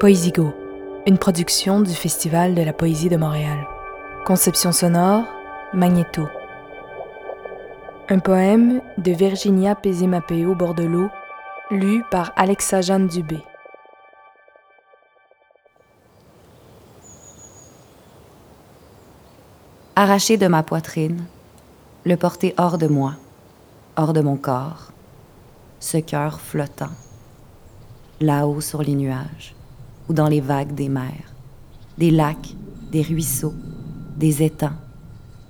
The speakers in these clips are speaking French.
Poésigo, une production du Festival de la poésie de Montréal. Conception sonore, Magnéto. Un poème de Virginia Pézimapéo Bordelot, lu par Alexa Jeanne Dubé. Arraché de ma poitrine, le porter hors de moi, hors de mon corps, ce cœur flottant, là-haut sur les nuages dans les vagues des mers, des lacs, des ruisseaux, des étangs,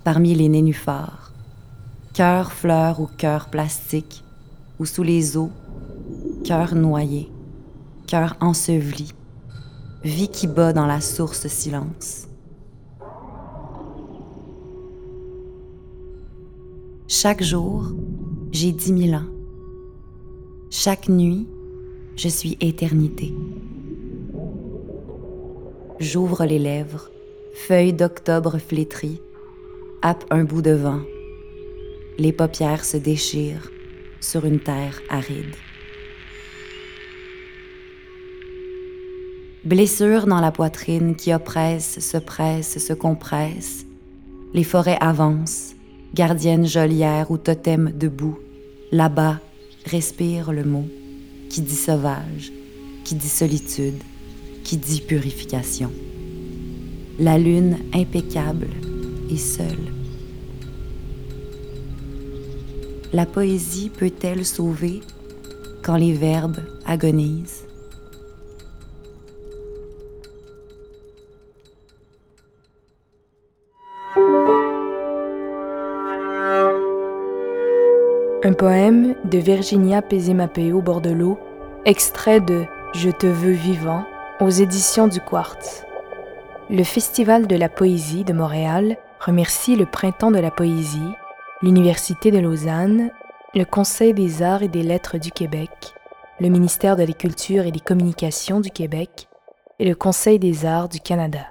parmi les nénuphars, cœur fleur ou cœur plastique, ou sous les eaux, cœur noyé, cœur enseveli, vie qui bat dans la source silence. Chaque jour, j'ai dix mille ans. Chaque nuit, je suis éternité. J'ouvre les lèvres, feuille d'octobre flétrie, happe un bout de vent. Les paupières se déchirent sur une terre aride. Blessure dans la poitrine qui oppresse, se presse, se compresse. Les forêts avancent, gardienne geôlière ou totem debout. Là-bas, respire le mot qui dit sauvage, qui dit solitude, dit purification. La lune impeccable et seule. La poésie peut-elle sauver quand les verbes agonisent? Un poème de Virginia Pézimapéo Bordelot, extrait de Je te veux vivant aux éditions du Quartz. Le Festival de la poésie de Montréal remercie le Printemps de la poésie, l'Université de Lausanne, le Conseil des arts et des lettres du Québec, le ministère de la Culture et des Communications du Québec et le Conseil des arts du Canada.